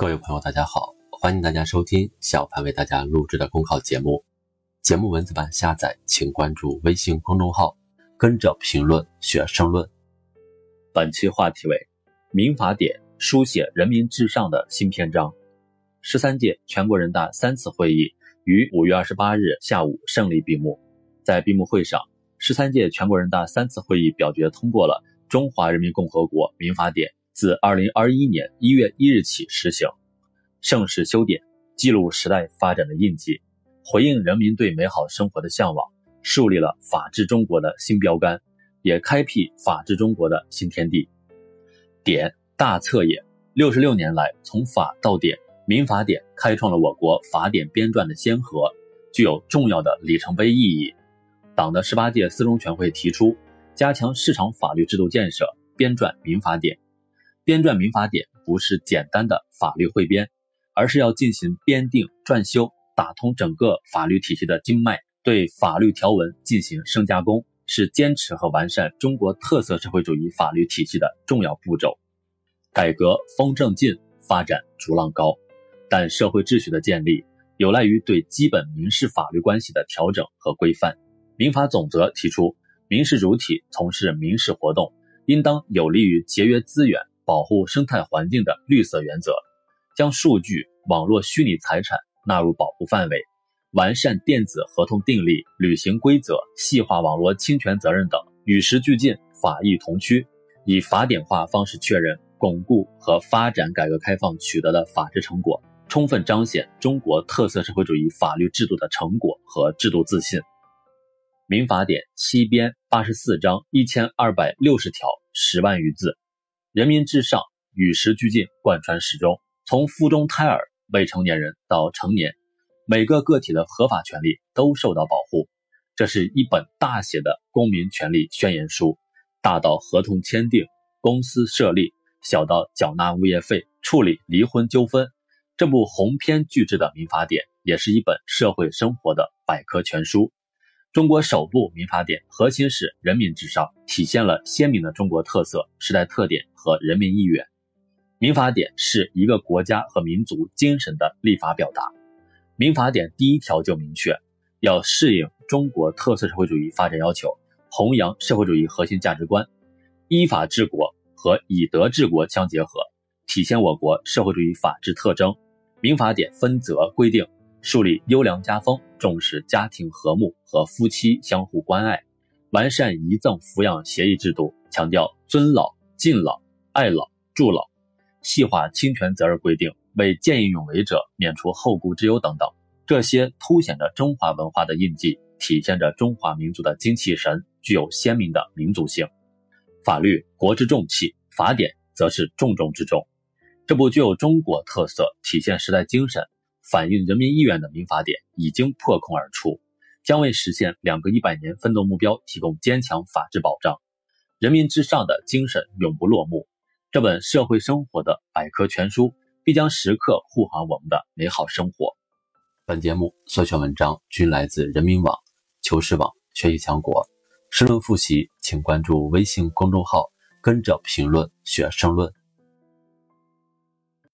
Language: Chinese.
各位朋友，大家好，欢迎大家收听小潘为大家录制的公考节目。节目文字版下载，请关注微信公众号，跟着评论学申论。本期话题为《民法典》书写人民至上的新篇章。十三届全国人大三次会议于五月二十八日下午胜利闭幕。在闭幕会上，十三届全国人大三次会议表决通过了《中华人民共和国民法典》。自二零二一年一月一日起施行，盛世修典，记录时代发展的印记，回应人民对美好生活的向往，树立了法治中国的新标杆，也开辟法治中国的新天地。典大策也，六十六年来，从法到典，民法典开创了我国法典编撰的先河，具有重要的里程碑意义。党的十八届四中全会提出，加强市场法律制度建设，编撰民法典。编撰民法典不是简单的法律汇编，而是要进行编定、撰修，打通整个法律体系的经脉，对法律条文进行深加工，是坚持和完善中国特色社会主义法律体系的重要步骤。改革风正劲，发展逐浪高，但社会秩序的建立有赖于对基本民事法律关系的调整和规范。民法总则提出，民事主体从事民事活动，应当有利于节约资源。保护生态环境的绿色原则，将数据、网络虚拟财产纳入保护范围，完善电子合同订立履行规则，细化网络侵权责任等，与时俱进，法意同趋，以法典化方式确认、巩固和发展改革开放取得的法治成果，充分彰显中国特色社会主义法律制度的成果和制度自信。民法典七编八十四章一千二百六十条十万余字。人民至上，与时俱进，贯穿始终。从腹中胎儿、未成年人到成年，每个个体的合法权利都受到保护。这是一本大写的公民权利宣言书，大到合同签订、公司设立，小到缴纳物业费、处理离婚纠纷。这部鸿篇巨制的民法典，也是一本社会生活的百科全书。中国首部民法典核心是人民至上，体现了鲜明的中国特色、时代特点和人民意愿。民法典是一个国家和民族精神的立法表达。民法典第一条就明确，要适应中国特色社会主义发展要求，弘扬社会主义核心价值观，依法治国和以德治国相结合，体现我国社会主义法治特征。民法典分则规定。树立优良家风，重视家庭和睦和夫妻相互关爱，完善遗赠抚养协议制度，强调尊老、敬老、爱老、助老，细化侵权责任规定，为见义勇为者免除后顾之忧等等。这些凸显着中华文化的印记，体现着中华民族的精气神，具有鲜明的民族性。法律国之重器，法典则是重中之重。这部具有中国特色、体现时代精神。反映人民意愿的民法典已经破空而出，将为实现两个一百年奋斗目标提供坚强法治保障。人民至上的精神永不落幕。这本社会生活的百科全书必将时刻护航我们的美好生活。本节目所选文章均来自人民网、求是网、学习强国。申论复习，请关注微信公众号，跟着评论学申论。